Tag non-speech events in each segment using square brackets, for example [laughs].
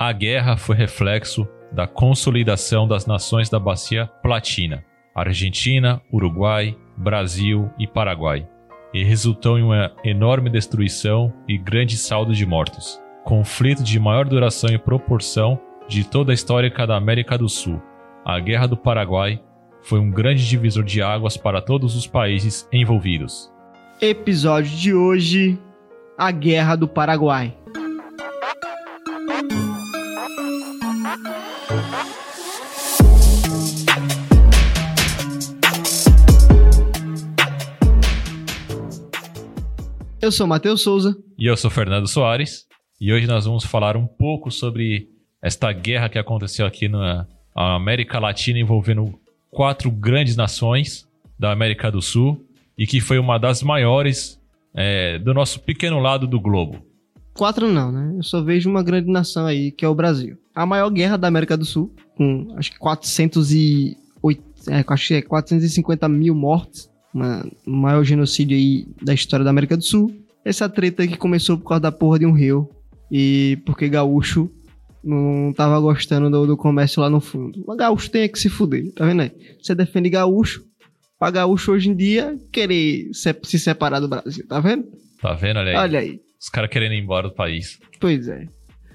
A guerra foi reflexo da consolidação das nações da Bacia Platina, Argentina, Uruguai, Brasil e Paraguai, e resultou em uma enorme destruição e grande saldo de mortos. Conflito de maior duração e proporção de toda a história da América do Sul. A Guerra do Paraguai foi um grande divisor de águas para todos os países envolvidos. Episódio de hoje: A Guerra do Paraguai. Eu sou Matheus Souza. E eu sou Fernando Soares. E hoje nós vamos falar um pouco sobre esta guerra que aconteceu aqui na América Latina envolvendo quatro grandes nações da América do Sul e que foi uma das maiores é, do nosso pequeno lado do globo. Quatro não, né? Eu só vejo uma grande nação aí, que é o Brasil. A maior guerra da América do Sul, com acho que 408, é, acho que é 450 mil mortes o maior genocídio aí da história da América do Sul. Essa treta que começou por causa da porra de um rio e porque gaúcho não tava gostando do, do comércio lá no fundo. Mas gaúcho tem que se fuder, tá vendo aí? Você defende gaúcho, pra gaúcho hoje em dia querer se, se separar do Brasil, tá vendo? Tá vendo? Olha aí. Olha aí. Os caras querendo ir embora do país. Pois é.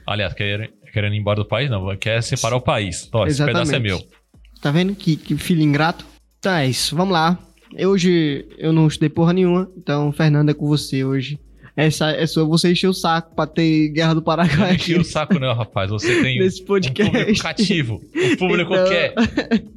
Aliás, querendo, querendo ir embora do país, não. Quer separar o país. Tó, esse pedaço é meu. Tá vendo que, que filho ingrato? Então é isso, vamos lá. Hoje eu não estudei porra nenhuma, então, Fernando, é com você hoje. Essa é só você encher o saco pra ter Guerra do Paraguai. Encher o saco, não, rapaz. Você tem [laughs] Nesse podcast. um público cativo. O público então, quer. [laughs]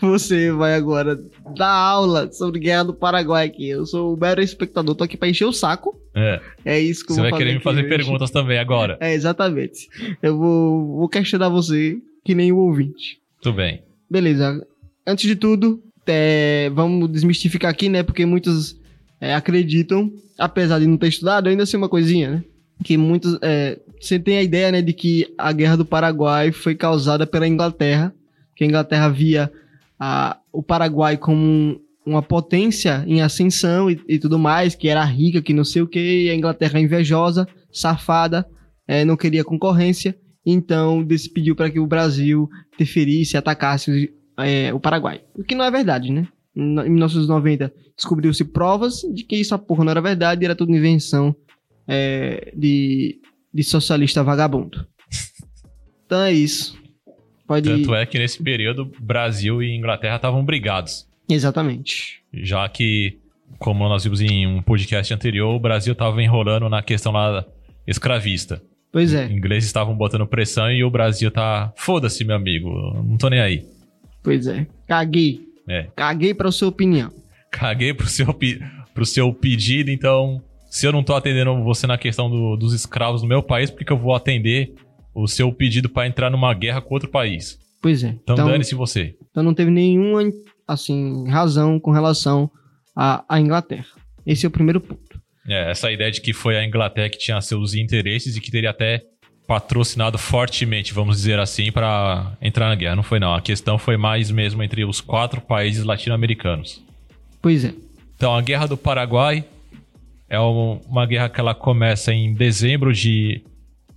Você vai agora dar aula sobre Guerra do Paraguai aqui. Eu sou o mero espectador, tô aqui pra encher o saco. É. É isso que você eu vou fazer. Você vai querer me fazer hoje. perguntas também agora. É, exatamente. Eu vou, vou questionar você que nem o ouvinte. Tudo bem. Beleza. Antes de tudo, é, vamos desmistificar aqui, né? Porque muitos é, acreditam, apesar de não ter estudado, ainda assim uma coisinha, né? Que muitos. É, você tem a ideia, né, de que a Guerra do Paraguai foi causada pela Inglaterra, que a Inglaterra via a, o Paraguai como um, uma potência em ascensão e, e, tudo mais, que era rica, que não sei o que, a Inglaterra invejosa, safada, é, não queria concorrência, então pediu para que o Brasil interferisse, atacasse é, o Paraguai. O que não é verdade, né? Em 1990 descobriu-se provas de que essa porra não era verdade e era tudo invenção é, de, de socialista vagabundo. [laughs] Então é isso. Pode... Tanto é que nesse período Brasil e Inglaterra estavam brigados. Exatamente. Já que, como nós vimos em um podcast anterior, o Brasil estava enrolando na questão lá escravista. Pois é. Os ingleses estavam botando pressão e o Brasil tá. Foda-se, meu amigo. Não tô nem aí. Pois é. Caguei. É. Caguei pra sua opinião. Caguei pro seu, pro seu pedido, então. Se eu não tô atendendo você na questão do, dos escravos no meu país, por que, que eu vou atender o seu pedido para entrar numa guerra com outro país? Pois é. Então, então dane-se você. Então não teve nenhuma, assim, razão com relação à, à Inglaterra. Esse é o primeiro ponto. É, essa ideia de que foi a Inglaterra que tinha seus interesses e que teria até patrocinado fortemente, vamos dizer assim, para entrar na guerra. Não foi não. A questão foi mais mesmo entre os quatro países latino-americanos. Pois é. Então a Guerra do Paraguai é uma guerra que ela começa em dezembro de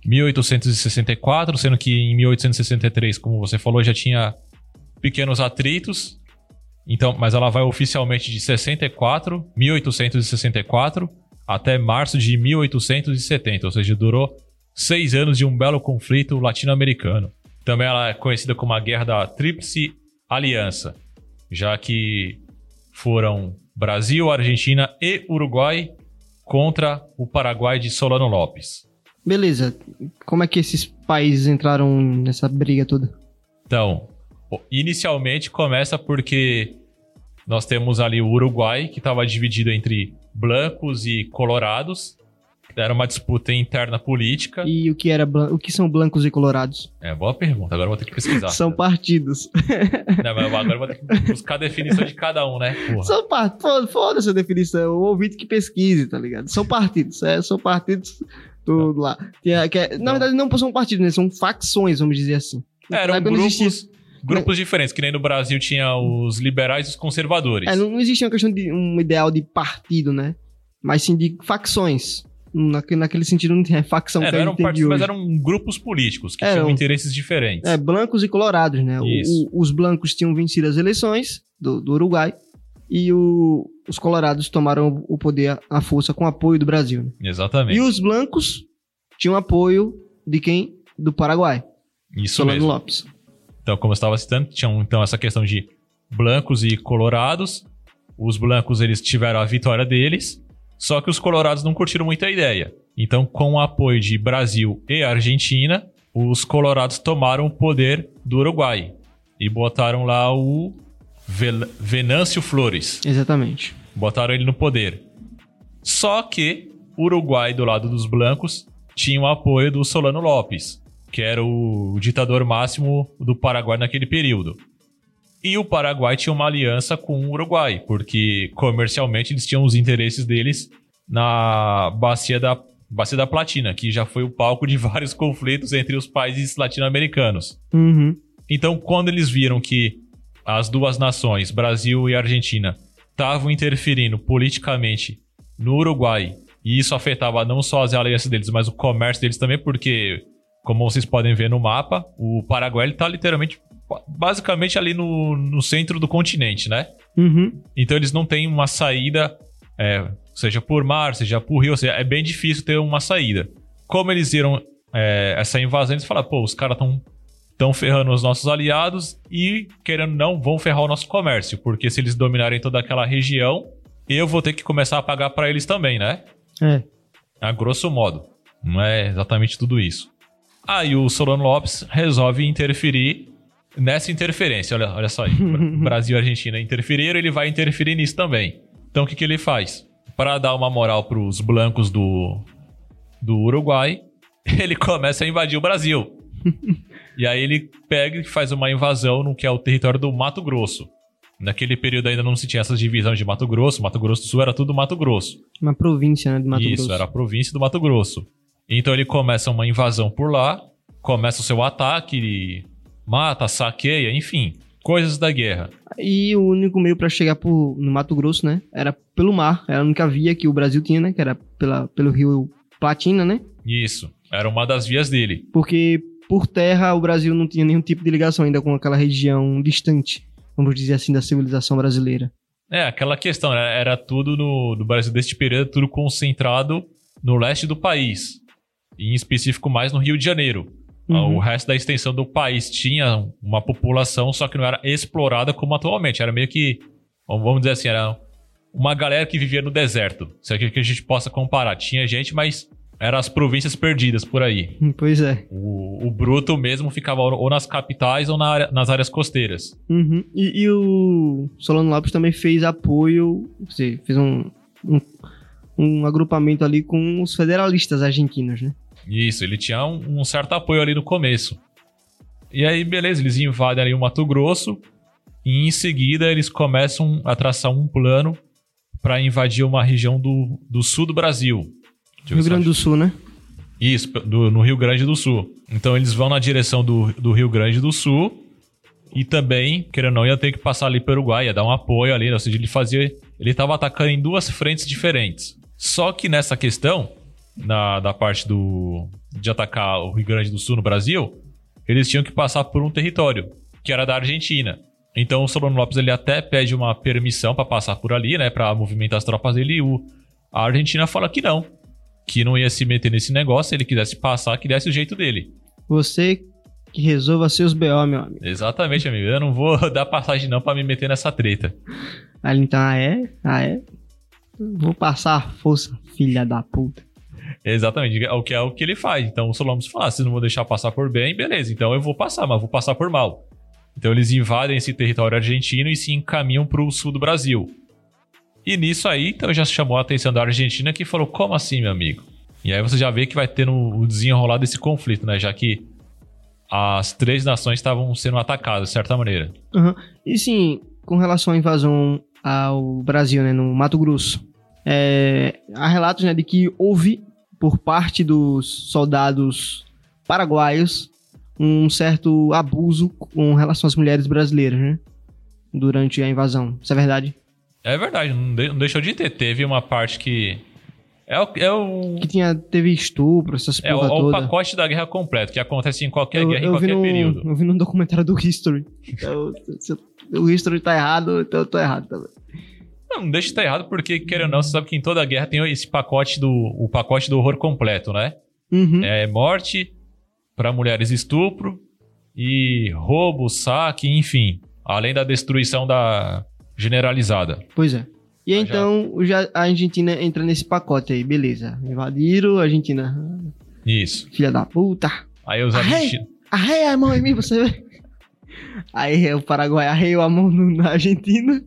1864, sendo que em 1863, como você falou, já tinha pequenos atritos. Então, mas ela vai oficialmente de 64, 1864 até março de 1870, ou seja, durou seis anos de um belo conflito latino-americano. Também ela é conhecida como a Guerra da Tríplice Aliança, já que foram Brasil, Argentina e Uruguai contra o Paraguai de Solano Lopes. Beleza. Como é que esses países entraram nessa briga toda? Então, inicialmente começa porque nós temos ali o Uruguai, que estava dividido entre blancos e colorados, era uma disputa interna política. E o que, era o que são blancos e colorados? É, boa pergunta. Agora eu vou ter que pesquisar. são partidos. [laughs] Não, mas agora eu vou ter que buscar a definição de cada um, né? Porra. São partidos. Foda-se a definição. O ouvinte que pesquise, tá ligado? São partidos. É, são partidos tudo lá. Que, que é, na verdade, não são partidos, né? São facções, vamos dizer assim. É, eram grupos, grupos diferentes, que nem no Brasil tinha os liberais e os conservadores. É, não, não existia uma questão de um ideal de partido, né? Mas sim de facções. Naque- naquele sentido não tinha facção É, que eram partidos, mas eram grupos políticos que Eram. tinham interesses diferentes. É, blancos e colorados, né? O- o- os blancos tinham vencido as eleições do, do Uruguai e o- os colorados tomaram o poder à força com apoio do Brasil. né? Exatamente. E os blancos tinham apoio de quem? Do Paraguai, Isso Solano mesmo. Lopes. Então, como eu estava citando, tinham então essa questão de blancos e colorados. Os blancos eles tiveram a vitória deles, só que os colorados não curtiram muito a ideia. Então, com o apoio de Brasil e Argentina, os colorados tomaram o poder do Uruguai e botaram lá o Vel- Venâncio Flores. Exatamente. Botaram ele no poder. Só que o Uruguai, do lado dos blancos, tinha o apoio do Solano Lopes, que era o ditador máximo do Paraguai naquele período. E o Paraguai tinha uma aliança com o Uruguai, porque comercialmente eles tinham os interesses deles na bacia da, bacia da Platina, que já foi o palco de [laughs] vários conflitos entre os países latino-americanos. Uhum. Então, quando eles viram que as duas nações, Brasil e Argentina, estavam interferindo politicamente no Uruguai, e isso afetava não só as alianças deles, mas o comércio deles também, porque, como vocês podem ver no mapa, o Paraguai está literalmente, basicamente ali no, no centro do continente, né? Uhum. Então eles não têm uma saída, é, seja por mar, seja por rio, ou seja, é bem difícil ter uma saída. Como eles viram é, essa invasão, eles falaram, pô, os caras estão tão ferrando os nossos aliados e, querendo ou não, vão ferrar o nosso comércio, porque se eles dominarem toda aquela região, eu vou ter que começar a pagar para eles também, né? É. A grosso modo. Não é exatamente tudo isso. Aí o Solano Lopes resolve interferir nessa interferência. Olha, olha só aí. Bra- [laughs] Brasil e Argentina interferiram, ele vai interferir nisso também. Então o que, que ele faz? Para dar uma moral para os blancos do, do Uruguai, [laughs] ele começa a invadir o Brasil. [laughs] e aí ele pega e faz uma invasão no que é o território do Mato Grosso. Naquele período ainda não se tinha essas divisões de Mato Grosso. Mato Grosso do Sul era tudo Mato Grosso. Uma província, né, de Mato Isso, Grosso. era a província do Mato Grosso. Então ele começa uma invasão por lá, começa o seu ataque, mata, saqueia, enfim, coisas da guerra. E o único meio pra chegar pro, no Mato Grosso, né, era pelo mar. Era a única via que o Brasil tinha, né, que era pela, pelo rio Platina, né? Isso, era uma das vias dele. Porque por terra o Brasil não tinha nenhum tipo de ligação ainda com aquela região distante, vamos dizer assim, da civilização brasileira. É, aquela questão, né? era tudo no, no Brasil deste período, tudo concentrado no leste do país. Em específico mais no Rio de Janeiro. Uhum. O resto da extensão do país tinha uma população, só que não era explorada como atualmente. Era meio que, vamos dizer assim, era uma galera que vivia no deserto. Se é que a gente possa comparar. Tinha gente, mas eram as províncias perdidas por aí. Pois é. O, o bruto mesmo ficava ou nas capitais ou na área- nas áreas costeiras. Uhum. E, e o Solano Lopes também fez apoio, fez um, um, um agrupamento ali com os federalistas argentinos, né? Isso, ele tinha um, um certo apoio ali no começo. E aí, beleza, eles invadem ali o Mato Grosso. E em seguida eles começam a traçar um plano para invadir uma região do, do sul do Brasil. Rio Grande do Sul, né? Isso, do- no Rio Grande do Sul. Então eles vão na direção do, do Rio Grande do Sul e também, querendo ou não, ia ter que passar ali pelo Uruguai, ia dar um apoio ali, ou seja, ele fazia. Ele estava atacando em duas frentes diferentes. Só que nessa questão, na, da parte do de atacar o Rio Grande do Sul no Brasil, eles tinham que passar por um território, que era da Argentina. Então o Solano Lopes ele até pede uma permissão para passar por ali, né, para movimentar as tropas dele, e o, a Argentina fala que não, que não ia se meter nesse negócio, se ele quisesse passar, que desse o jeito dele. Você que resolva seus BO, meu amigo. Exatamente, amigo. Eu não vou [laughs] dar passagem não para me meter nessa treta. Aí ele então, ah é? Ah é? Vou passar a força, filha da puta. Exatamente, o que é o que ele faz. Então o Solomon fala: ah, vocês não vão deixar passar por bem, beleza, então eu vou passar, mas vou passar por mal. Então eles invadem esse território argentino e se encaminham para o sul do Brasil. E nisso aí, então já chamou a atenção da Argentina que falou: como assim, meu amigo? E aí você já vê que vai ter o desenrolar desse conflito, né? Já que as três nações estavam sendo atacadas de certa maneira. Aham. E sim, com relação à invasão ao Brasil, né, no Mato Grosso, é, há relatos né, de que houve, por parte dos soldados paraguaios, um certo abuso com relação às mulheres brasileiras, né? Durante a invasão. Isso é verdade? É verdade, não, de- não deixou de ter. Teve uma parte que É o, é o, Que tinha, teve estupro, essas é porra é o pacote da guerra completo, que acontece em qualquer eu, guerra, em eu vi qualquer num, período. eu vi num documentário do History. [laughs] Então, se o History tá errado, então eu tô errado também. Não deixa de estar errado, porque, querendo ou não, você sabe que em toda guerra tem esse pacote do, o pacote do horror completo, né? Uhum. É morte, para mulheres estupro, e roubo, saque, enfim. Além da destruição da generalizada. Pois é. E Ah, já. então ja- a Argentina entra nesse pacote aí, beleza. Invadiram a Argentina. Isso. Filha da puta. Aí os argentinos. Arreia a mão em mim, você vê. [laughs] Aí o Paraguai arreiou a mão na Argentina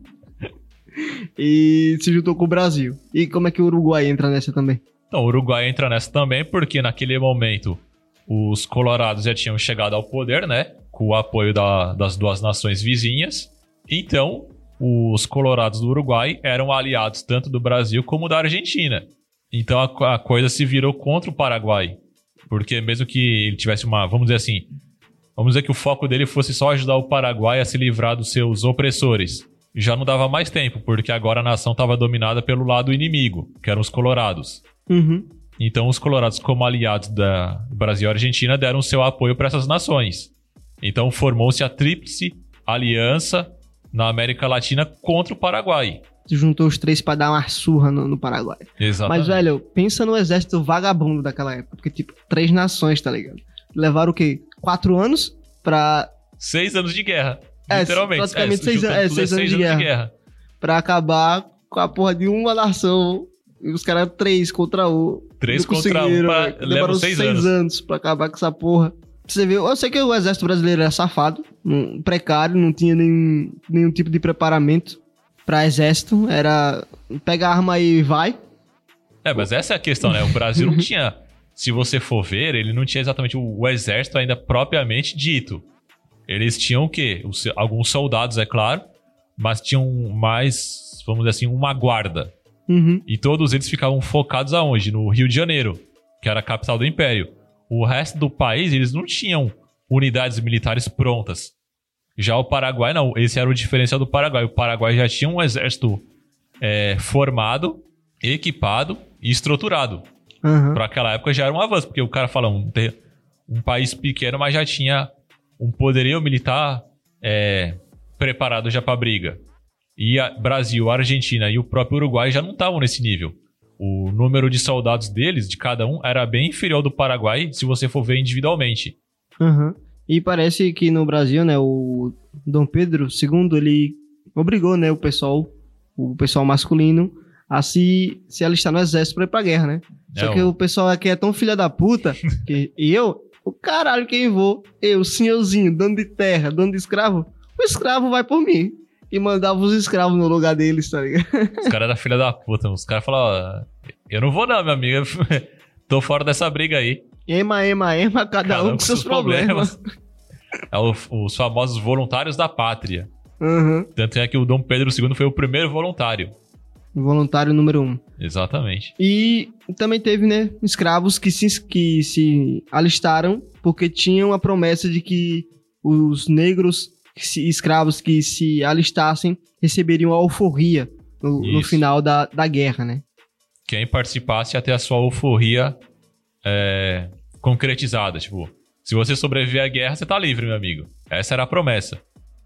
e se juntou com o Brasil. E como é que o Uruguai entra nessa também? Então, o Uruguai entra nessa também, porque naquele momento os colorados já tinham chegado ao poder, né? Com o apoio da- das duas nações vizinhas. Então, os colorados do Uruguai eram aliados tanto do Brasil como da Argentina. Então, a, a coisa se virou contra o Paraguai. Porque mesmo que ele tivesse uma, vamos dizer assim, vamos dizer que o foco dele fosse só ajudar o Paraguai a se livrar dos seus opressores. Já não dava mais tempo, porque agora a nação estava dominada pelo lado inimigo, que eram os colorados. Uhum. Então, os colorados, como aliados da Brasil e Argentina, deram seu apoio para essas nações. Então, formou-se a Tríplice Aliança na América Latina contra o Paraguai. Se juntou os três pra dar uma surra no, no Paraguai. Exatamente. Mas, velho, pensa no exército vagabundo daquela época. Porque, tipo, três nações, tá ligado? Levaram o quê? Quatro anos pra, Seis anos de guerra. É, literalmente. praticamente seis juntando an- é, tudo, seis anos de guerra. pra acabar com a porra de uma nação. E os caras três contra o. Três contra um, pra, levaram Levaram seis, seis, anos. pra acabar com essa porra. Você viu? Eu sei que o exército brasileiro era safado, um precário, não tinha nenhum, nenhum tipo de preparamento pra exército. Era pega a arma e vai. É, mas essa é a questão, né? O Brasil não tinha. Se você for ver, ele não tinha exatamente o, o exército ainda propriamente dito. Eles tinham o quê? Os- alguns soldados, é claro, mas tinham mais, vamos dizer assim, uma guarda. Uhum. E todos eles ficavam focados aonde? No Rio de Janeiro, que era a capital do Império. O resto do país, eles não tinham unidades militares prontas. Já o Paraguai, não. Esse era o diferencial do Paraguai. O Paraguai já tinha um exército é, formado, equipado e estruturado. Aham. Para aquela época já era um avanço, porque o cara fala um, um país pequeno, mas já tinha um poderio militar é, preparado já para briga. E a Brasil, a Argentina e o próprio Uruguai já não estavam nesse nível. O número de soldados deles, de cada um, era bem inferior ao do Paraguai, se você for ver individualmente. Aham. E parece que no Brasil, né, o Dom Pedro II, ele obrigou, né, o pessoal, o pessoal masculino a se, se alistar no exército pra ir pra guerra, né? Só É, que o- o pessoal aqui é tão filha da puta que eu, o caralho, quem vou? Eu, senhorzinho, dono de terra, dono de escravo, o escravo vai por mim. E mandava os escravos no lugar deles, tá ligado? Os caras eram filha da puta. Os caras falavam, "Ó, eu não vou não, meu amigo. [laughs] Tô fora dessa briga aí. Ema, ema, ema, cada, um com seus problemas. É o- os famosos voluntários da pátria. Aham. Tanto é que o Dom Pedro II foi o primeiro voluntário. Voluntário número um. Exatamente. E também teve, né, escravos que se, que se alistaram porque tinham a promessa de que os negros escravos que se alistassem receberiam a alforria no, no final da, da guerra, né? Quem participasse ter a sua euforia é, concretizada. Tipo, se você sobreviver à guerra, você tá livre, meu amigo. Essa era a promessa.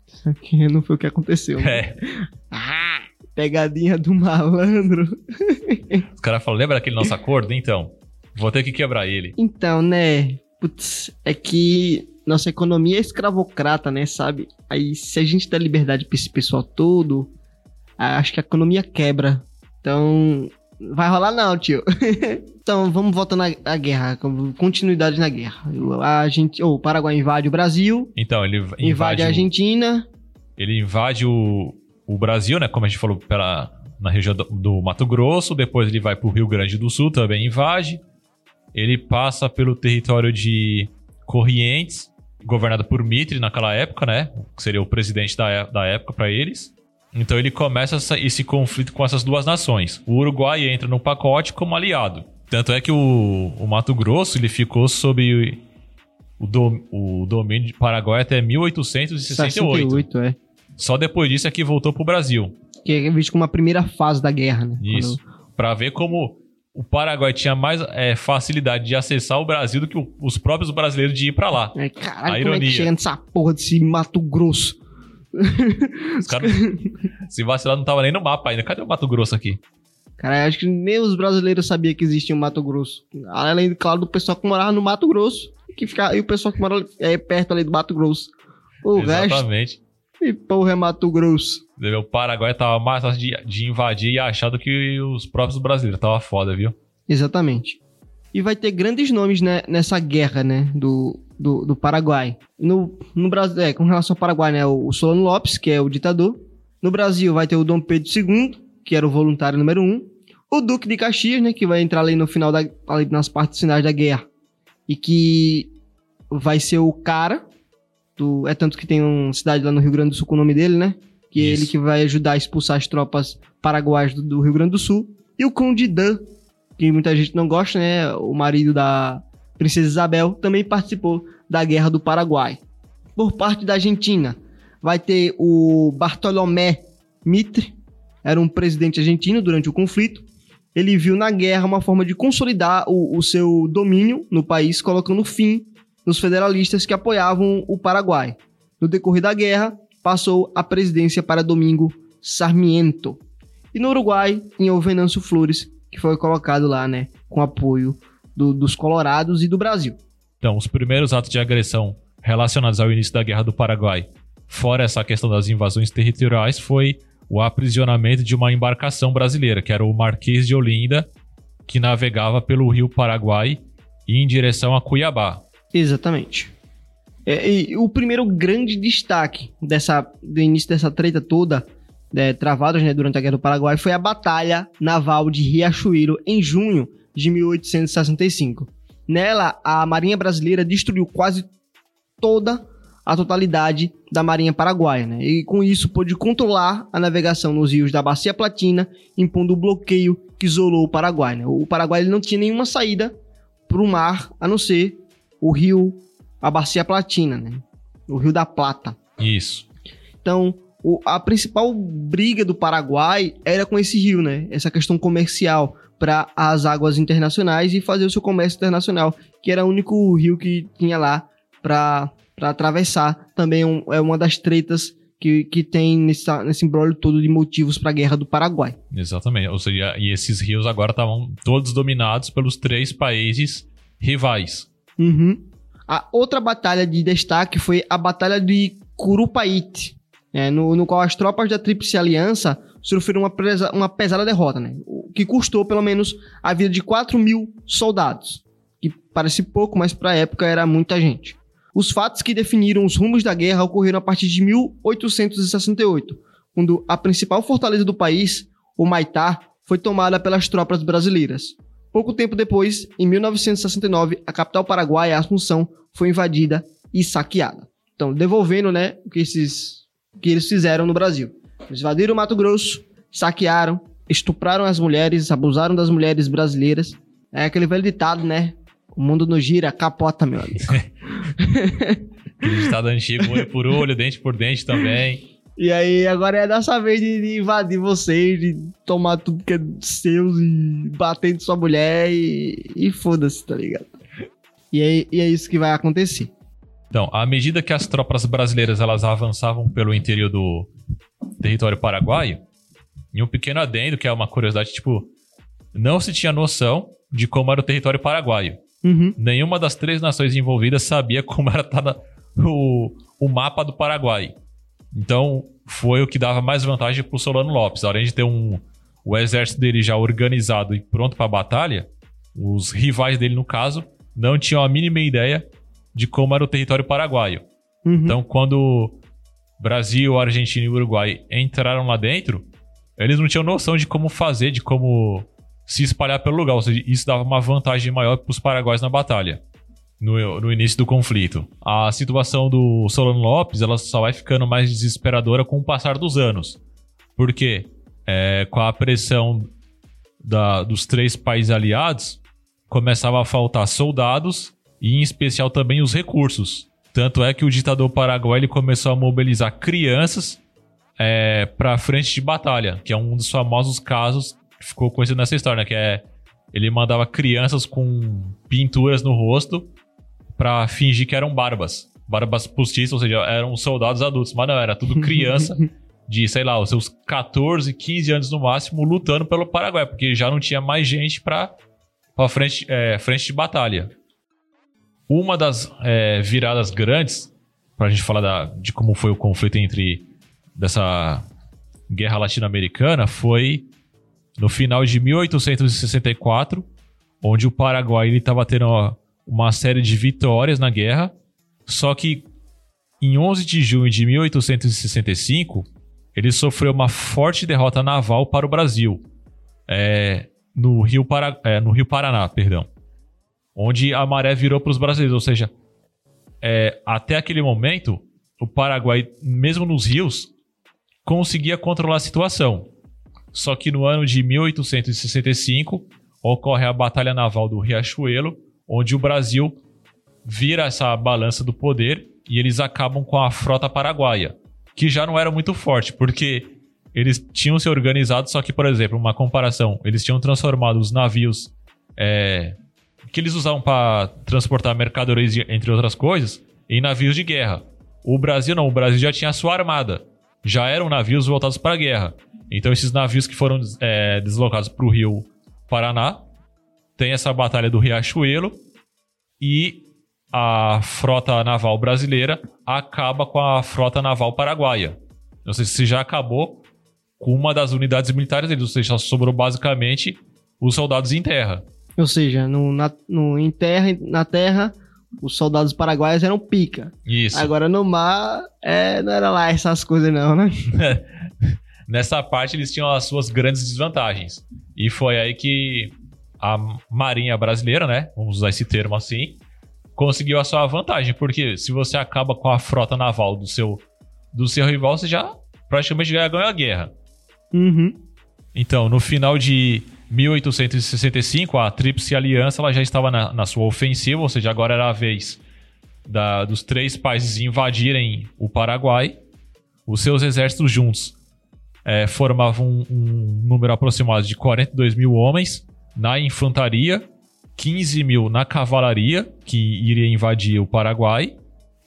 Isso aqui não foi o que aconteceu. né? É. Ah, pegadinha do malandro. [laughs] Os caras falam, lembra aquele nosso acordo? Então, vou ter que quebrar ele. Então, né, putz, é que nossa economia é escravocrata, né, sabe? Aí se a gente dá liberdade pra esse pessoal todo, acho que a economia quebra. Então, vai rolar não, tio. [laughs] então, vamos voltar na à guerra, continuidade na guerra. A gente, oh, o Paraguai invade o Brasil, Então, ele invade, invade, a Argentina. ele invade o, o Brasil, né? Como a gente falou, pela, na região do, do Mato Grosso. Depois ele vai pro Rio Grande do Sul, também invade. Ele passa pelo território de Corrientes, governado por Mitre naquela época, né? Que seria o presidente da, é- da época para eles. Então ele começa essa- esse conflito com essas duas nações. O Uruguai entra no pacote como aliado. Tanto é que o, o Mato Grosso ele ficou sob o, do- o domínio de Paraguai até 1868. 68, é. Só depois disso é que voltou pro Brasil. Que é visto como a primeira fase da guerra, né? Isso. Pra ver como o Paraguai tinha mais é, facilidade de acessar o Brasil do que o, os próprios brasileiros de ir para lá. É, caralho, como é que chega nessa porra desse Mato Grosso? Os caras, [laughs] se vacilar, não tava nem no mapa ainda. Cadê o Mato Grosso aqui? Cara, acho que nem os brasileiros sabiam que existia um Mato Grosso. Além, claro, do pessoal que morava no Mato Grosso. Que fica, e o pessoal que mora é, perto ali do Mato Grosso. O Exatamente. resto. E porra é Mato Grosso. O Paraguai tava mais fácil de, de invadir e achar do que os próprios brasileiros. Tava foda, viu? Exatamente. E vai ter grandes nomes né, nessa guerra, né? Do, do, do Paraguai. No, no Brasil, é, com relação ao Paraguai, né? O, o Solano Lopes, que é o ditador. No Brasil vai ter o Dom Pedro II, que era o voluntário número um. O Duque de Caxias, né? Que vai entrar ali no final da. Ali nas partes finais da guerra. E que vai ser o cara. Do, é tanto que tem uma cidade lá no Rio Grande do Sul com o nome dele, né? Que Isso. é ele que vai ajudar a expulsar as tropas paraguaias do, do Rio Grande do Sul. E o Conde Dan, que muita gente não gosta, né? O marido da Princesa Isabel, também participou da Guerra do Paraguai. Por parte da Argentina, vai ter o Bartolomé Mitre, era um presidente argentino durante o conflito. Ele viu na guerra uma forma de consolidar o, o seu domínio no país, colocando fim nos federalistas que apoiavam o Paraguai. No decorrer da guerra, passou a presidência para Domingo Sarmiento. E no Uruguai, tinha o Venâncio Flores, que foi colocado lá, né, com apoio do, dos Colorados e do Brasil. Então, os primeiros atos de agressão relacionados ao início da Guerra do Paraguai, fora essa questão das invasões territoriais, foi o aprisionamento de uma embarcação brasileira, que era o Marquês de Olinda, que navegava pelo rio Paraguai em direção a Cuiabá. Exatamente. É, e o primeiro grande destaque dessa, do início dessa treta toda, é, travados né, durante a Guerra do Paraguai, foi a Batalha Naval de Riachuelo, em junho de 1865. Nela, a Marinha Brasileira destruiu quase toda a totalidade da Marinha Paraguaia, né? E com isso pôde controlar a navegação nos rios da Bacia Platina, impondo o bloqueio que isolou o Paraguai. Né? O Paraguai não tinha nenhuma saída para o mar, a não ser o rio, a Bacia Platina, né? O Rio da Plata. Isso. Então, o, a principal briga do Paraguai era com esse rio, né? Essa questão comercial para as águas internacionais e fazer o seu comércio internacional, que era o único rio que tinha lá para atravessar. Também um, é uma das tretas que, que tem nessa, nesse embrólio todo de motivos para a guerra do Paraguai. Exatamente. Ou seja, e esses rios agora estavam todos dominados pelos três países rivais. Uhum. A outra batalha de destaque foi a Batalha de Curupaite, é, no, no qual as tropas da Tríplice Aliança sofreram uma, presa, uma pesada derrota, né? Que custou pelo menos a vida de 4 mil soldados, que parece pouco, mas para a época era muita gente. Os fatos que definiram os rumos da guerra ocorreram a partir de 1868, quando a principal fortaleza do país, o Maitá, foi tomada pelas tropas brasileiras. Pouco tempo depois, em 1969, a capital paraguaia, Assunção, foi invadida e saqueada. Então, devolvendo né, o que, esses, que eles fizeram no Brasil. Eles invadiram o Mato Grosso, saquearam, estupraram as mulheres, abusaram das mulheres brasileiras. É aquele velho ditado, né? O mundo não gira, capota, meu amigo. [laughs] ditado antigo, olho por olho, dente por dente também. E aí, agora é dessa vez de, de invadir vocês, de tomar tudo que é seus e bater em sua mulher e, e foda-se, tá ligado? E é, e é isso que vai acontecer. Então, à medida que as tropas brasileiras elas avançavam pelo interior do território paraguaio, em um pequeno adendo, que é uma curiosidade, tipo, não se tinha noção de como era o território paraguaio. Uhum. Nenhuma das três nações envolvidas sabia como era o, o mapa do Paraguai. Então, foi o que dava mais vantagem pro Solano Lopes. Além de ter um, o exército dele já organizado e pronto para a batalha, os rivais dele, no caso, não tinham a mínima ideia de como era o território paraguaio. Uhum. Então, quando Brasil, Argentina e Uruguai entraram lá dentro, eles não tinham noção de como fazer, de como se espalhar pelo lugar. Ou seja, isso dava uma vantagem maior para os paraguaios na batalha, no, no início do conflito. A situação do Solano Lopes ela só vai ficando mais desesperadora com o passar dos anos. Por quê? É, com a pressão da, dos três países aliados, começava a faltar soldados e em especial também os recursos. Tanto é que o ditador paraguai ele começou a mobilizar crianças é, para frente de batalha, que é um dos famosos casos que ficou conhecido nessa história, né? que é ele mandava crianças com pinturas no rosto pra fingir que eram barbas. Barbas postiças, ou seja, eram soldados adultos. Mas não, era tudo criança [laughs] de, sei lá, os seus 14, 15 anos no máximo, lutando pelo Paraguai, porque já não tinha mais gente pra, pra frente, é, frente de batalha. Uma das é, viradas grandes, pra gente falar da, de como foi o conflito entre dessa guerra latino-americana, foi no final de 1864, onde o Paraguai estava tendo uma série de vitórias na guerra, só que em 11 de junho de 1865, ele sofreu uma forte derrota naval para o Brasil, é, no, Rio para, é, no Rio Paraná, perdão, onde a maré virou para os brasileiros, ou seja, é, até aquele momento, o Paraguai, mesmo nos rios, conseguia controlar a situação. Só que no ano de 1865 ocorre a Batalha Naval do Riachuelo, onde o Brasil vira essa balança do poder e eles acabam com a frota paraguaia, que já não era muito forte, porque eles tinham se organizado, só que, por exemplo, uma comparação, eles tinham transformado os navios é, que eles usavam para transportar mercadorias, entre outras coisas, em navios de guerra. O Brasil não, o Brasil já tinha a sua armada, já eram navios voltados para a guerra. Então, esses navios que foram é, deslocados para o Rio Paraná, tem essa batalha do Riachuelo e a frota naval brasileira acaba com a frota naval paraguaia. Não sei se já acabou com uma das unidades militares deles, ou seja, só sobrou basicamente os soldados em terra. Ou seja, no, na, no, em terra, na terra, os soldados paraguaios eram pica. Isso. Agora no mar, é, não era lá essas coisas não, né? [laughs] nessa parte eles tinham as suas grandes desvantagens. E foi aí que a Marinha Brasileira, né? Vamos usar esse termo assim, conseguiu a sua vantagem. Porque se você acaba com a frota naval do seu, do seu rival, você já praticamente já ganhou a guerra. Uhum. Então, no final de 1865, a Tríplice Aliança ela já estava na, na sua ofensiva, ou seja, agora era a vez da, dos três países invadirem o Paraguai. Os seus exércitos juntos é, formavam um, um, número aproximado de 42 mil homens na infantaria, 15 mil na cavalaria, que iria invadir o Paraguai.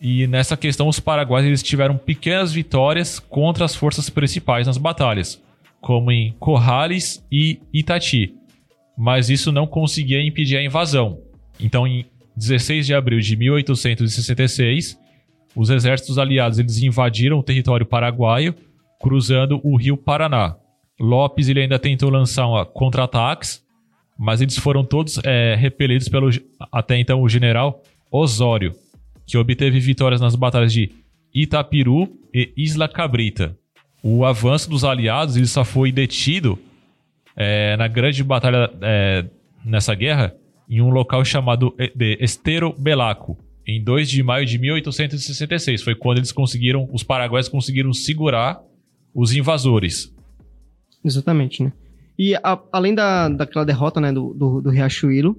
E nessa questão, os paraguaios eles tiveram pequenas vitórias contra as forças principais nas batalhas, como em Corrales e Itati. Mas isso não conseguia impedir a invasão. Então, em 16 de abril de 1866, os exércitos aliados eles invadiram o território paraguaio cruzando o rio Paraná. Lopes ele ainda tentou lançar contra-ataques, mas eles foram todos é, repelidos pelo até então o general Osório, que obteve vitórias nas batalhas de Itapiru e Isla Cabrita. O avanço dos aliados ele só foi detido é, na grande batalha é, nessa guerra em um local chamado de Estero Belaco, em 2 de maio de 1866. Foi quando eles conseguiram, os paraguaios conseguiram segurar os invasores. Exatamente, né? E a, além da, daquela derrota né, do, do, do Riachuelo,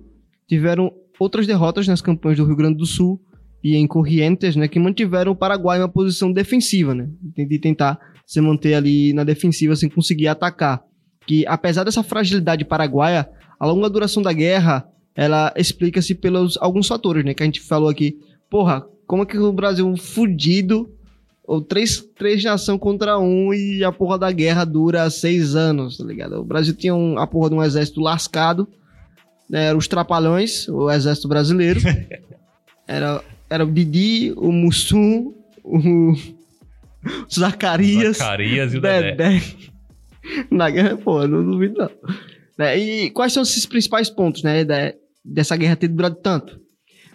tiveram outras derrotas nas campanhas do Rio Grande do Sul e em Corrientes, né, que mantiveram o Paraguai em uma posição defensiva, né, de tentar se manter ali na defensiva sem conseguir atacar. Que apesar dessa fragilidade paraguaia, a longa duração da guerra, ela explica-se pelos alguns fatores, né, que a gente falou aqui. Porra, como é que o Brasil fudido ou três, três de ação contra um e a porra da guerra dura seis anos, tá ligado? O Brasil tinha um, a porra de um exército lascado, né? Era os Trapalhões, o exército brasileiro. [laughs] Era, era o Didi, o Mussum, o, o [laughs] Zacarias. Zacarias e o Dedé. Dedé. [laughs] Na guerra, pô, não duvido não. Né? E quais são esses principais pontos, né, dessa guerra ter durado tanto?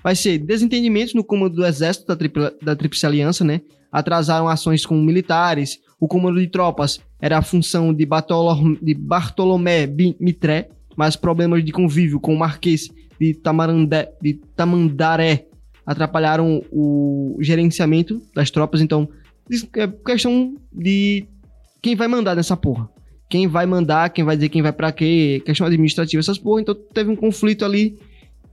Vai ser desentendimentos no comando do exército da, tripla, da Tríplice Aliança, né? atrasaram ações com militares. O comando de tropas era a função de, Bartolomé, de Bartolomé Mitré, mas problemas de convívio com o Marquês de, Tamarandé, de Tamandaré atrapalharam o gerenciamento das tropas. Então, é questão de quem vai mandar nessa porra. Quem vai mandar, quem vai dizer quem vai para quê, questão administrativa, essas porra. Então, teve um conflito ali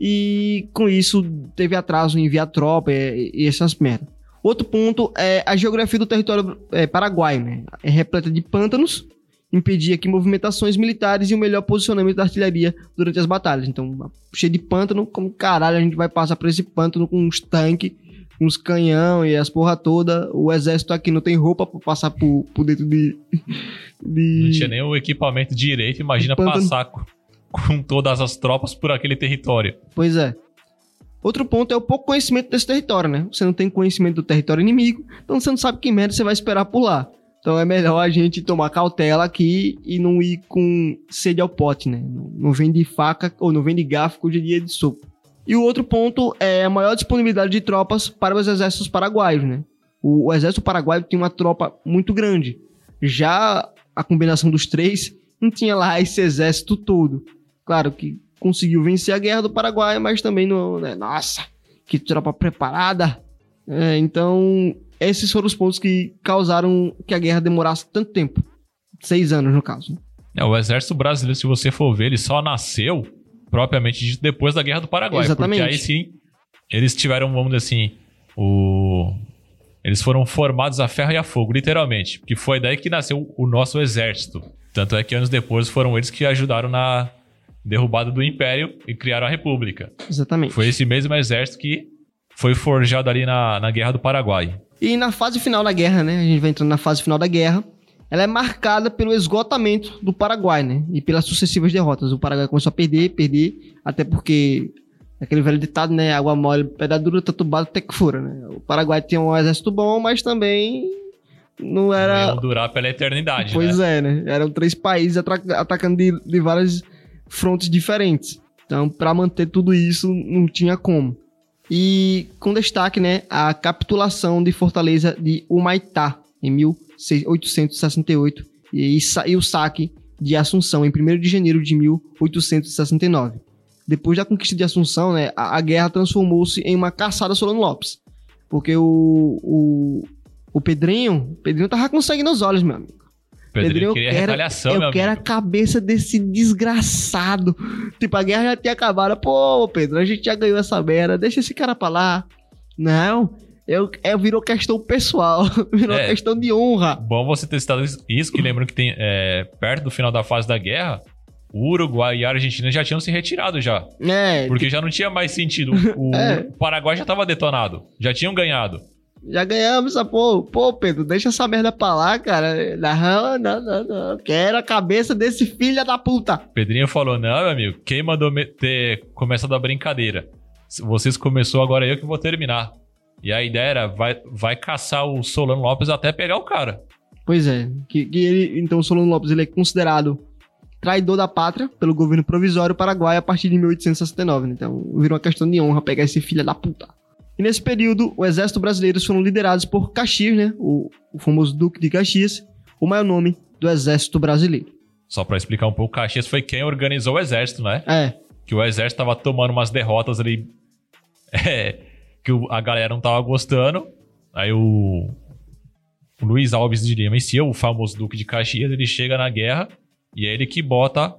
e com isso teve atraso em enviar tropa e, e essas merdas. Outro ponto é a geografia do território é, paraguaio, né? É repleta de pântanos impedir aqui movimentações militares e o melhor posicionamento da artilharia durante as batalhas. Então, cheio de pântano, como caralho a gente vai passar por esse pântano com uns tanques, uns canhão e as porra toda. O exército aqui não tem roupa pra passar por, por dentro de, [laughs] de... Não tinha nem o equipamento direito, imagina passar com, todas as tropas por aquele território. Pois é. Outro ponto é o pouco conhecimento desse território, né? Você não tem conhecimento do território inimigo, então você não sabe que merda você vai esperar por lá. Então é melhor a gente tomar cautela aqui e não ir com sede ao pote, né? Não vem de faca ou não vem de garfo com dia de sopa. E o outro ponto é a maior disponibilidade de tropas para os exércitos paraguaios, né? O, o exército paraguaio tem uma tropa muito grande. Já a combinação dos três não tinha lá esse exército todo. Claro que conseguiu vencer a guerra do Paraguai, mas também não, né? Nossa, que tropa preparada. É, então esses foram os pontos que causaram que a guerra demorasse tanto tempo. Seis anos, no caso. É, o exército brasileiro, se você for ver, ele só nasceu propriamente depois da Guerra do Paraguai. Exatamente. Porque aí sim, eles tiveram, vamos dizer assim, o... Eles foram formados a ferro e a fogo, literalmente. Porque foi daí que nasceu o nosso exército. Tanto é que anos depois foram eles que ajudaram na derrubada do Império e criaram a República. Exatamente. Foi esse mesmo exército que foi forjado ali na, na Guerra do Paraguai. E na fase final da guerra, né? A gente vai entrando na fase final da guerra. Ela é marcada pelo esgotamento do Paraguai, né? E pelas sucessivas derrotas. O Paraguai começou a perder, perder, até porque aquele velho ditado, né? Água mole, pedra dura, tatubado, até que fura, né? O Paraguai tinha um exército bom, mas também não era. Não durar pela eternidade, pois né? é, né? Eram três países atacando de, de várias frontes diferentes. Então, para manter tudo isso, não tinha como. E com destaque, né, a capitulação de Fortaleza de Humaitá em 1868 e, e o saque de Assunção em 1 de janeiro de 1869. Depois da conquista de Assunção, né, a, a guerra transformou-se em uma caçada Solano Lopes. Porque o, o, o Pedrinho, o Pedrinho tava com sangue nos olhos, meu amigo. Pedrinho, eu queria quero, retaliação, Eu quero amigo. a cabeça desse desgraçado. Tipo, a guerra já tinha acabado. Pô, Pedro, a gente já ganhou essa merda. Deixa esse cara pra lá. Não, eu, é, virou questão pessoal. [laughs] virou é, questão de honra. Bom você ter citado isso, que lembro que tem é, perto do final da fase da guerra, o Uruguai e a Argentina já tinham se retirado já. É. Porque já não tinha mais sentido. [laughs] O, é. o Paraguai já tava detonado. Já tinham ganhado. Já ganhamos essa porra. Pô, Pedro, deixa essa merda pra lá, cara. Não, não, não, não. Quero a cabeça desse filho da puta. Pedrinho falou: não, meu amigo, quem mandou ter começado a brincadeira? Vocês começou, agora eu que vou terminar. E a ideia era: vai, vai caçar o Solano Lopes até pegar o cara. Pois é. Que, que ele, então o Solano Lopes ele é considerado traidor da pátria pelo governo provisório paraguaio a partir de 1869. Né? Então virou uma questão de honra pegar esse filho da puta. E nesse período, o exército brasileiro foram liderados por Caxias, né? O, o famoso Duque de Caxias, o maior nome do exército brasileiro. Só para explicar um pouco, Caxias foi quem organizou o exército, né? É. Que o exército tava tomando umas derrotas ali. [laughs] É, que a galera não tava gostando. Aí o, o Luiz Alves de Lima, em si, o famoso Duque de Caxias, ele chega na guerra e é ele que bota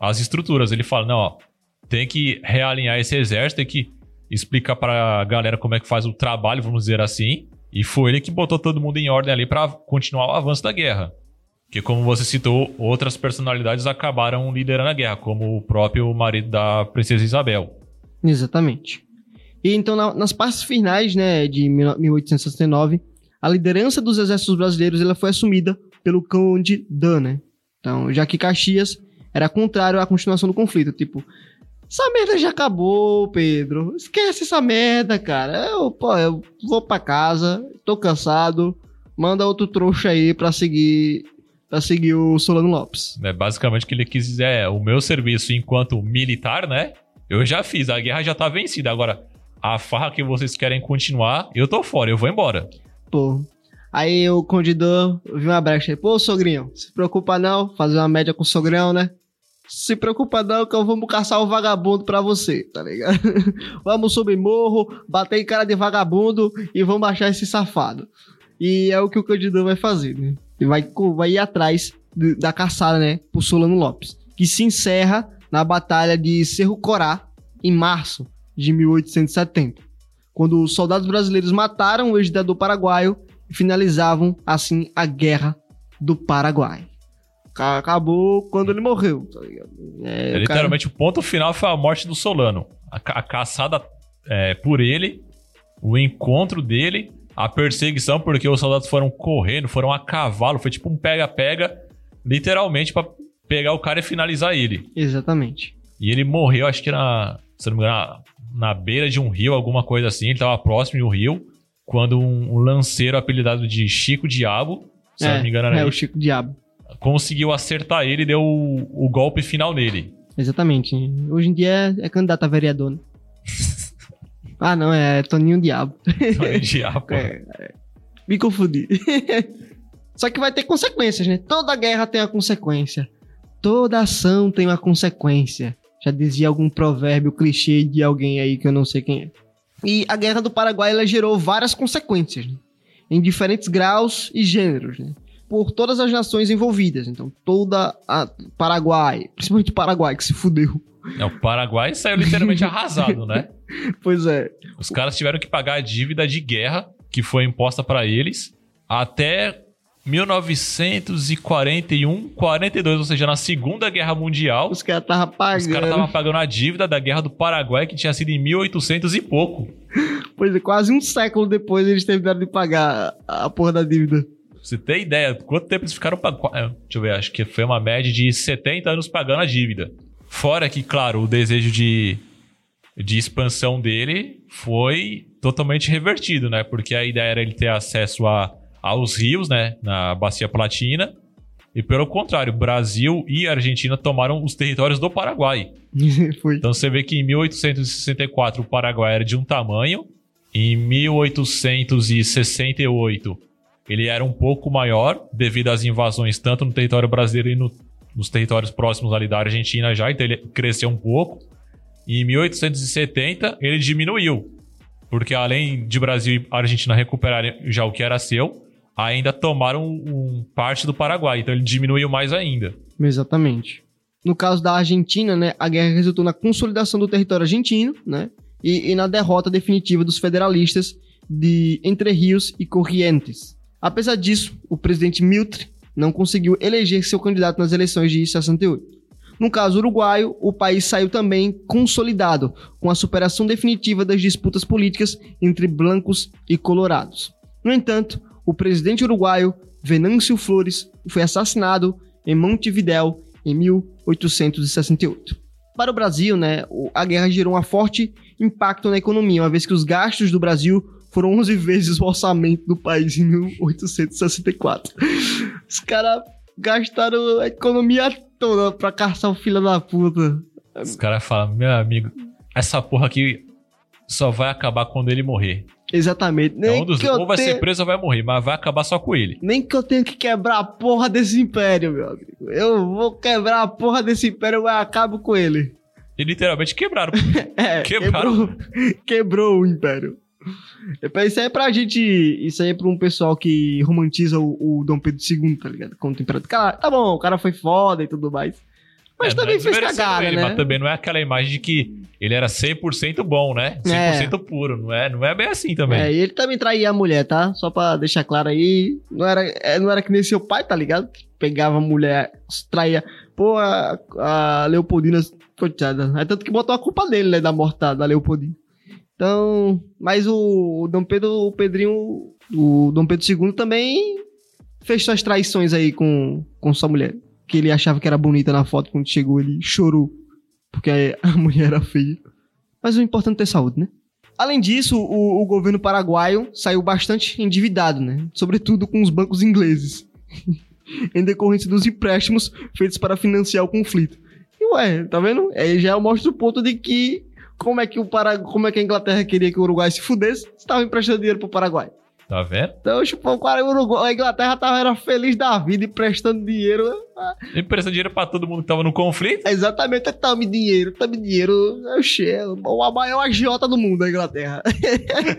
as estruturas. Ele fala: não, ó, tem que realinhar esse exército, tem que explicar pra galera como é que faz o trabalho, vamos dizer assim. E foi ele que botou todo mundo em ordem ali para continuar o avanço da guerra. Que, como você citou, outras personalidades acabaram liderando a guerra, como o próprio marido da princesa Isabel. Exatamente. E então, na, nas partes finais né, de 1869, a liderança dos exércitos brasileiros ela foi assumida pelo Conde Dan, né? Então, já que Caxias era contrário à continuação do conflito. Tipo, essa merda já acabou, Pedro. Esquece essa merda, cara. Eu, pô, eu vou pra casa, tô cansado. Manda outro trouxa aí pra seguir pra seguir o Solano Lopes. É, basicamente o que ele quis dizer é, o meu serviço enquanto militar, né? Eu já fiz, a guerra já tá vencida. Agora, a farra que vocês querem continuar, eu tô fora, eu vou embora. Pô. Aí o condidor viu uma brecha aí. Pô, sogrinho, se preocupa não, fazer uma média com o sogrão, né? Se preocupa não que eu vou caçar o vagabundo pra você, tá ligado? [laughs] vamos subir morro, bater em cara de vagabundo e vamos achar esse safado. E é o que o candidato vai fazer, né? Ele vai, vai ir atrás de, da caçada, né? Por Solano Lopes. Que se encerra na Batalha de Cerro Corá, em março de 1870. Quando os soldados brasileiros mataram o ex-ditador paraguaio e finalizavam, assim, a Guerra do Paraguai. Acabou quando ele morreu, tá ligado? É, literalmente, cara... o ponto final foi a morte do Solano. A, a caçada é, por ele, o encontro dele, a perseguição, porque os soldados foram correndo, foram a cavalo, foi tipo um pega-pega, literalmente, para pegar o cara e finalizar ele. Exatamente. E ele morreu, acho que na, se não me engano, na beira de um rio, alguma coisa assim, ele tava próximo de um rio, quando um, um lanceiro apelidado de Chico Diabo, se é, não me engano era É, o Chico Diabo. Conseguiu acertar ele e deu o, o, golpe final nele. Exatamente. Hoje em dia é, é candidato a vereador, né? [laughs] ah, não, é Toninho Diabo. Toninho [laughs] Diabo. é, é. Me confundi. [laughs] Só que vai ter consequências, né? Toda guerra tem uma consequência. Toda ação tem uma consequência. Já dizia algum provérbio clichê de alguém aí que eu não sei quem é. E a Guerra do Paraguai ela gerou várias consequências, né? em diferentes graus e gêneros, né? Por todas as nações envolvidas. Então, toda a Paraguai, principalmente o Paraguai, que se fudeu. É, o Paraguai saiu literalmente arrasado, né? [laughs] Pois é. Os caras tiveram que pagar a dívida de guerra que foi imposta para eles até 1941, 42, ou seja, na Segunda Guerra Mundial. Os caras estavam pagando. Os caras estavam pagando a dívida da Guerra do Paraguai, que tinha sido em 1800 e pouco. Pois é, quase um século depois eles terminaram de pagar a porra da dívida. Você tem ideia quanto tempo eles ficaram pagando? É, deixa eu ver, acho que foi uma média de 70 anos pagando a dívida. Fora que, claro, o desejo de, de expansão dele foi totalmente revertido, né? Porque a ideia era ele ter acesso a aos rios, né, na Bacia Platina. E pelo contrário, Brasil e Argentina tomaram os territórios do Paraguai. [laughs] então você vê que em 1864 o Paraguai era de um tamanho, em 1868 ele era um pouco maior devido às invasões tanto no território brasileiro e no, nos territórios próximos ali da Argentina já, então ele cresceu um pouco. E em 1870 ele diminuiu, porque além de Brasil e Argentina recuperarem já o que era seu, ainda tomaram um, parte do Paraguai, então ele diminuiu mais ainda. Exatamente. No caso da Argentina, né, a guerra resultou na consolidação do território argentino, né, e, e na derrota definitiva dos federalistas de Entre Rios e Corrientes. Apesar disso, o presidente Mitre não conseguiu eleger seu candidato nas eleições de 68. No caso uruguaio, o país saiu também consolidado, com a superação definitiva das disputas políticas entre blancos e colorados. No entanto, o presidente uruguaio Venâncio Flores foi assassinado em Montevidéu em 1868. Para o Brasil, né, a guerra gerou um forte impacto na economia, uma vez que os gastos do Brasil foram 11 vezes o orçamento do país em 1864. Os caras gastaram a economia toda pra caçar o filho da puta. Os caras falam, meu amigo, essa porra aqui só vai acabar quando ele morrer. Exatamente. Nem é um dos que ou vai ser preso ou vai morrer, mas vai acabar só com ele. Nem que eu tenha que quebrar a porra desse império, meu amigo. Eu vou quebrar a porra desse império e acabo com ele. E literalmente quebraram. [laughs] é, quebraram. Quebrou, quebrou o império. Isso aí é pra gente. Isso aí é pra um pessoal que romantiza o, o Dom Pedro II, tá ligado? Como imperador. Cara, tá bom, o cara foi foda e tudo mais. Mas é, também fez cagada, ele, né? Mas também não é aquela imagem de que ele era 100% bom, né? 100% é. puro. Não é, não é bem assim também. É, e ele também traía a mulher, tá? Só pra deixar claro aí. Não era, é, não era que nem seu pai, tá ligado? Pegava a mulher, traía. Pô, a, a Leopoldina, coitada. É tanto que botou a culpa dele, né? Da morte da Leopoldina. Então, mas o, Dom Pedro, o Pedrinho, o Dom Pedro II também fez suas traições aí com, com sua mulher que ele achava que era bonita na foto, quando chegou ele chorou, porque [laughs] a mulher era feia. Mas o importante é ter saúde, né? Além disso, o, o governo paraguaio saiu bastante endividado, né? Sobretudo com os bancos ingleses, [laughs] em decorrência dos empréstimos feitos para financiar o conflito. E ué, tá vendo? Aí já mostra o ponto de que como é que o Paraguai, como é que a Inglaterra queria que o Uruguai se fudesse, estava emprestando dinheiro pro Paraguai. Tá vendo? Então, tipo, o cara, Uruguai, a Inglaterra tava, era feliz da vida, emprestando dinheiro. Emprestando dinheiro pra todo mundo que tava no conflito? Exatamente, tome dinheiro, tome dinheiro. É o cheiro, a maior agiota do mundo, a Inglaterra.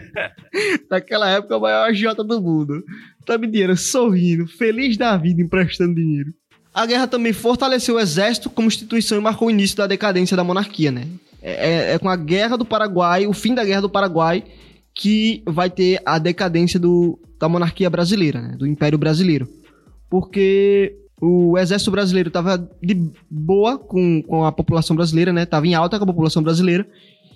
[laughs] Naquela época, a maior agiota do mundo. Tome dinheiro, sorrindo, feliz da vida, emprestando dinheiro. A guerra também fortaleceu o exército como instituição e marcou o início da decadência da monarquia, né? É, é, é com a guerra do Paraguai, o fim da guerra do Paraguai, que vai ter a decadência do, da monarquia brasileira, né? do Império Brasileiro. Porque o exército brasileiro estava de boa com, com a população brasileira, né? Tava em alta com a população brasileira.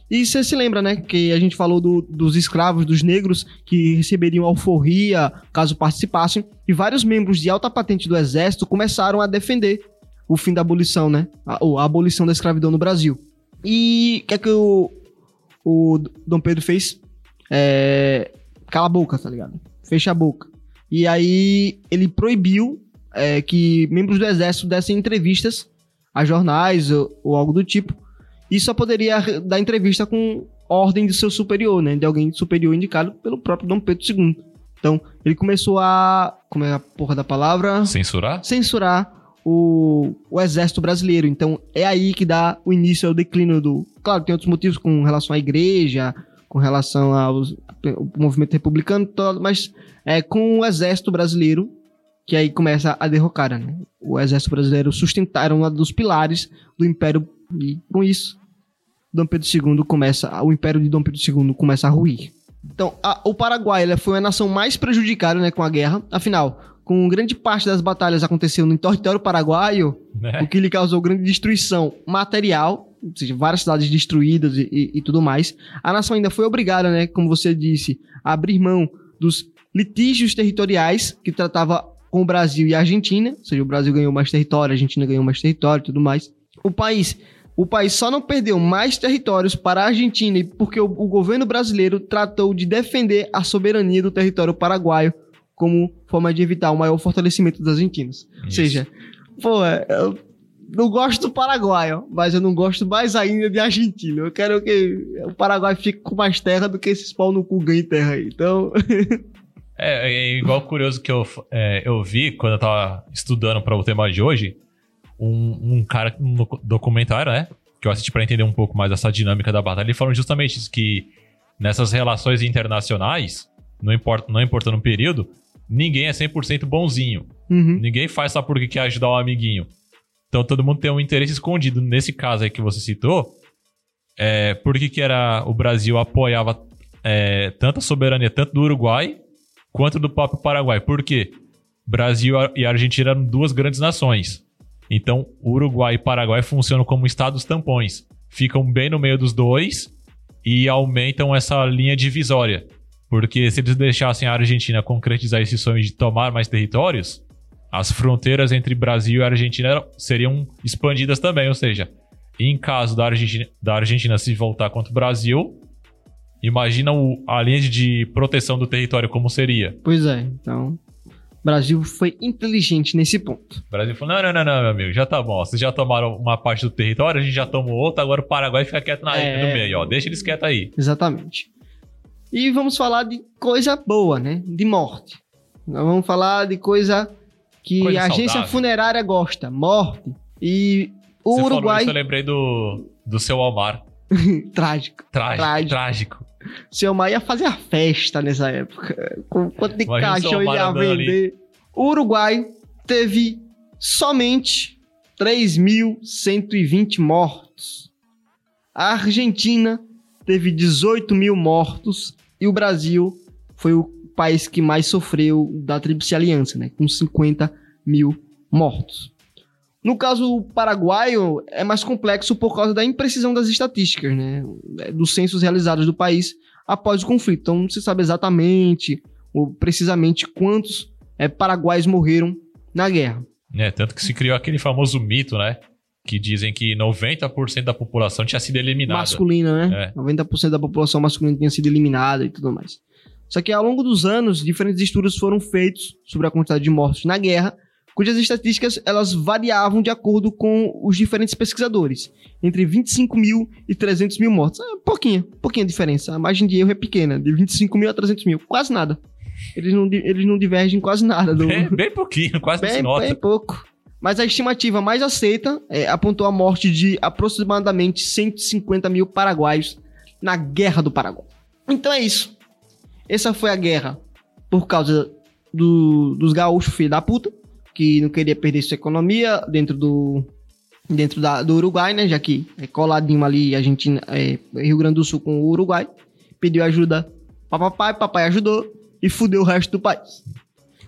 E você se lembra, né, que a gente falou do, dos escravos, dos negros, que receberiam alforria caso participassem, e vários membros de alta patente do exército começaram a defender o fim da abolição, né, a, a abolição da escravidão no Brasil. E o que é que o, o Dom Pedro fez? É, cala a boca, tá ligado? Fecha a boca. E aí ele proibiu é, que membros do exército dessem entrevistas a jornais ou, ou algo do tipo, e só poderia dar entrevista com ordem de seu superior, né? De alguém superior indicado pelo próprio Dom Pedro II. Então, ele começou a. Como é a porra da palavra? Censurar? Censurar o, o exército brasileiro. Então, é aí que dá o início ao declínio do. Claro, tem outros motivos com relação à igreja, com relação ao movimento republicano, todo, mas é com o exército brasileiro que aí começa a derrocada, né? O exército brasileiro sustentaram um dos pilares do Império e com isso, Dom Pedro II começa, o Império de Dom Pedro II começa a ruir. Então, a, o Paraguai foi a nação mais prejudicada né, com a guerra. Afinal, com grande parte das batalhas acontecendo no território paraguaio, né? o que lhe causou grande destruição material, ou seja, várias cidades destruídas e, e, e, tudo mais. A nação ainda foi obrigada, né, como você disse, a abrir mão dos litígios territoriais que tratava com o Brasil e a Argentina, ou seja, o Brasil ganhou mais território, a Argentina ganhou mais território e tudo mais. O país o país só não perdeu mais territórios para a Argentina porque o, o, governo brasileiro tratou de defender a soberania do território paraguaio como forma de evitar o maior fortalecimento dos argentinos. Isso. Ou seja, pô, eu não gosto do Paraguai, mas eu não gosto mais ainda de Argentina. Eu quero que o Paraguai fique com mais terra do que esses pau no cu ganhem terra aí. Então. [laughs] é, é, igual curioso que eu, é, eu vi quando eu tava estudando para o tema de hoje um, um cara no documentário, né? Que eu assisti para entender um pouco mais essa dinâmica da batalha. Ele falou justamente isso, que nessas relações internacionais, não importa, não importando o período, ninguém é 100% bonzinho. Uhum. Ninguém faz só porque quer ajudar um amiguinho. Então todo mundo tem um interesse escondido. Nesse caso aí que você citou, é, por que, que era o Brasil apoiava é, tanto a soberania tanto do Uruguai quanto do próprio Paraguai? Por quê? Brasil e Argentina eram duas grandes nações. Então, Uruguai e Paraguai funcionam como estados tampões. Ficam bem no meio dos dois e aumentam essa linha divisória. Porque se eles deixassem a Argentina concretizar esse sonho de tomar mais territórios, as fronteiras entre Brasil e Argentina seriam expandidas também. Ou seja, em caso da Argentina, da Argentina se voltar contra o Brasil, imagina o, a linha de proteção do território como seria. Pois é, então Brasil foi inteligente nesse ponto. O Brasil falou: não, não, não, não, meu amigo, já tá bom. Vocês já tomaram uma parte do território, a gente já tomou outra, agora o Paraguai fica quieto na, é... no meio, ó. Deixa eles quietos aí. Exatamente. E vamos falar de coisa boa, né? De morte. Nós vamos falar de coisa que coisa a agência saudável. funerária gosta: morte. E o Você Uruguai. Falou isso, eu lembrei do, do seu Almar. [laughs] trágico. Trágico. Trágico. trágico. Seu Omar ia fazer a festa nessa época. Com quanto de caixão ele ia vender. Ali. O Uruguai teve somente 3.120 mortos. A Argentina teve 18 mil mortos. E o Brasil foi o país que mais sofreu da Tríplice Aliança, né? Com 50 mil mortos. No caso paraguaio, é mais complexo por causa da imprecisão das estatísticas, né? Dos censos realizados do país após o conflito. Então, não se sabe exatamente ou precisamente quantos é, paraguaios morreram na guerra. É, tanto que se criou aquele famoso mito, né? Que dizem que 90% da população tinha sido eliminada. Masculina, né? É. 90% da população masculina tinha sido eliminada e tudo mais. Só que ao longo dos anos, diferentes estudos foram feitos sobre a quantidade de mortos na guerra cujas estatísticas elas variavam de acordo com os diferentes pesquisadores, entre 25 mil e 300 mil mortos. É pouquinha, pouquinha diferença. A margem de erro é pequena, de 25 mil a 300 mil, quase nada. Eles não, eles não divergem quase nada. Do... Bem, bem pouquinho, quase bem, não se nota. Bem pouco. Mas a estimativa mais aceita é, apontou a morte de aproximadamente 150 mil paraguaios na Guerra do Paraguai. Então é isso. Essa foi a guerra por causa do, dos gaúchos filho da puta que não queria perder sua economia dentro do dentro da, do Uruguai, né? Já que é coladinho ali Argentina, é, Rio Grande do Sul com o Uruguai. Pediu ajuda para papai, papai ajudou e fudeu o resto do país.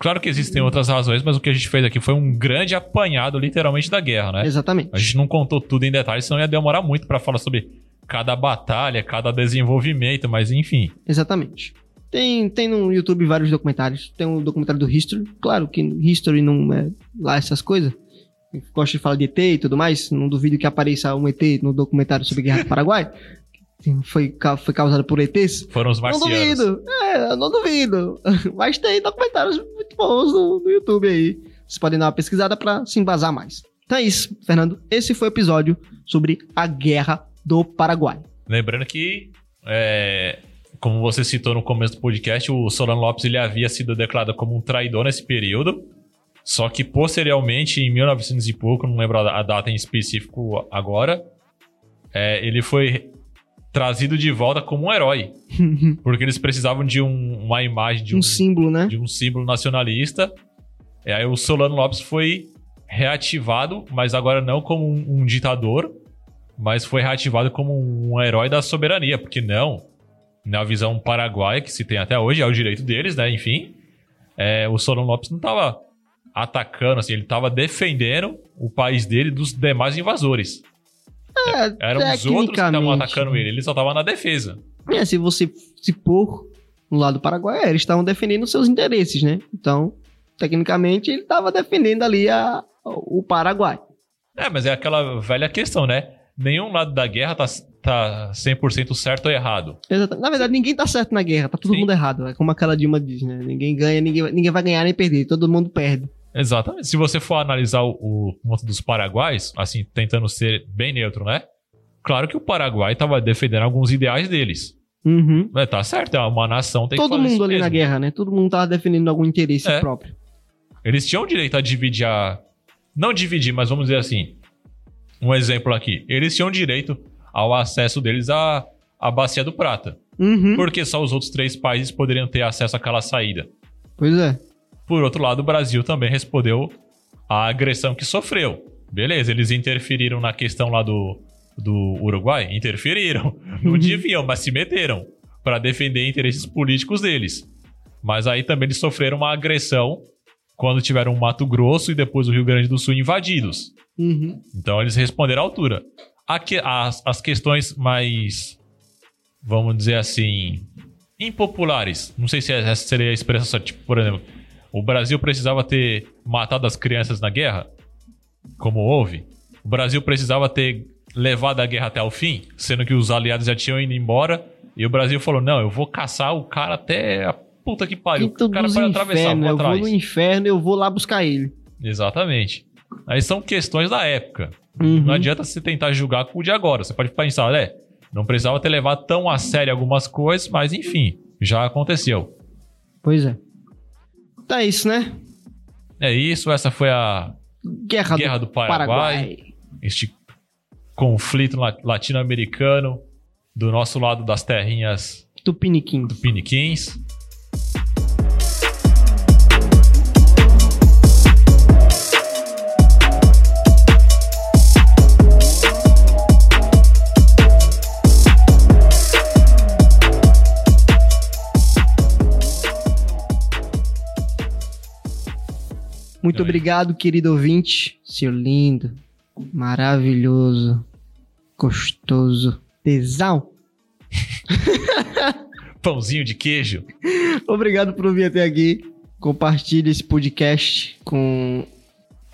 Claro que existem outras razões, mas o que a gente fez aqui foi um grande apanhado, literalmente, da guerra, né? Exatamente. A gente não contou tudo em detalhes, senão ia demorar muito pra falar sobre cada batalha, cada desenvolvimento, mas enfim. Exatamente. Tem, tem no YouTube vários documentários. Tem um documentário do History. Claro que History não é lá essas coisas. Eu gosto de falar de ET e tudo mais. Não duvido que apareça um ET no documentário sobre a Guerra do Paraguai. [laughs] Foi, foi causado por ETs. Foram os Não marcianos. duvido. É, não duvido. [laughs] Mas tem documentários muito bons no, no YouTube aí. Vocês podem dar uma pesquisada pra se embasar mais. Então é isso, Fernando. Esse foi o episódio sobre a Guerra do Paraguai. Lembrando que, é, como você citou no começo do podcast, o Solano Lopes ele havia sido declarado como um traidor nesse período. Só que posteriormente, em 1900 e pouco, não lembro a a data em específico agora, é, ele foi trazido de volta como um herói. [laughs] Porque eles precisavam de um- uma imagem, de um um, símbolo, né? de um símbolo nacionalista. E aí o Solano Lopes foi reativado, mas agora não como um, um ditador, mas foi reativado como um herói da soberania, porque não, na visão paraguaia que se tem até hoje, é o direito deles, né? Enfim, é, o Solano Lopes não estava atacando, assim, ele estava defendendo o país dele dos demais invasores. É, Eram os outros que estavam atacando ele, ele só estava na defesa. É, se você se pôr no lado do Paraguai, é, eles estavam defendendo seus interesses, né? Então, tecnicamente, ele estava defendendo ali a, o Paraguai. É, mas é aquela velha questão, né? Nenhum lado da guerra tá, tá 100% certo ou errado. Exata- Na verdade, ninguém tá certo na guerra, tá todo Sim. mundo errado. É como aquela Dilma diz, né? Ninguém ganha, ninguém, ninguém vai ganhar nem perder, todo mundo perde. Exatamente. Se você for analisar o, o ponto dos paraguaios, assim, tentando ser bem neutro, né? Claro que o Paraguai estava defendendo alguns ideais deles. Uhum. Mas tá certo, é uma nação, tem que Todo mundo ali na mesmo. guerra, né? Todo mundo tava defendendo algum interesse É. próprio. Eles tinham direito a dividir a... Não dividir, mas vamos dizer assim. Um exemplo aqui. Eles tinham direito ao acesso deles à, à Bacia do Prata. Uhum. Porque só os outros três países poderiam ter acesso àquela saída. Pois é. Por outro lado, o Brasil também respondeu à agressão que sofreu. Beleza, eles interferiram na questão lá do, do Uruguai? Interferiram. Não deviam, mas se meteram para defender interesses políticos deles. Mas aí também eles sofreram uma agressão quando tiveram o Mato Grosso e depois o Rio Grande do Sul invadidos. Uhum. Então eles responderam à altura. Aqui, as, as questões mais, vamos dizer assim, impopulares. Não sei se essa seria a expressão, tipo, por exemplo, o Brasil precisava ter matado as crianças na guerra, como houve. O Brasil precisava ter levado a guerra até o fim, sendo que os aliados já tinham ido embora. E o Brasil falou: não, eu vou caçar o cara até a puta que pariu. Quinto o cara vai atravessar, infernos, vou eu vou atrás. no inferno eu vou lá buscar ele. Exatamente. Aí são questões da época. Uhum. Não adianta você tentar julgar com o de agora. Você pode pensar, é, não precisava ter levado tão a sério algumas coisas, mas enfim, já aconteceu. Pois é. Tá isso, né? É isso, essa foi a Guerra, Guerra do, do Paraguai, Paraguai. este conflito la- latino-americano do nosso lado das terrinhas Tupiniquim. piniquins. Muito Oi. obrigado, querido ouvinte. Seu lindo, maravilhoso, gostoso, tesão. [laughs] Pãozinho de queijo. Obrigado por ouvir até aqui. Compartilhe esse podcast com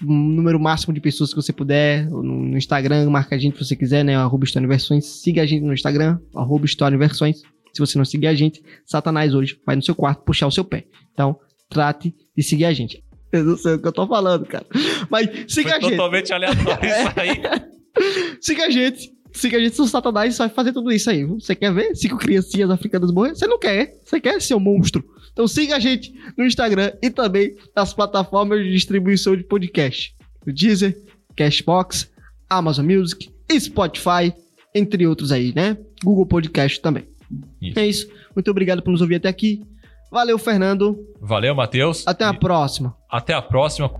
o número máximo de pessoas que você puder. No Instagram, marca a gente se você quiser, né? Arroba História. Siga a gente no Instagram, arroba História. Se você não seguir a gente, Satanás hoje vai no seu quarto puxar o seu pé. Então, trate de seguir a gente. Eu não sei o que eu tô falando, cara. Mas siga Foi a gente. totalmente aleatório isso aí. [laughs] Siga a gente. Siga a gente no Satanás vai fazer tudo isso aí. Você quer ver cinco criancinhas africanas morrer? Você não quer. Você quer ser um monstro. Então siga a gente no Instagram e também nas plataformas de distribuição de podcast. O Deezer, Cashbox, Amazon Music, Spotify, entre outros aí, né? Google Podcast também. Isso. É isso. Muito obrigado por nos ouvir até aqui. Valeu, Fernando. Valeu, Matheus. Até a próxima. Até a próxima.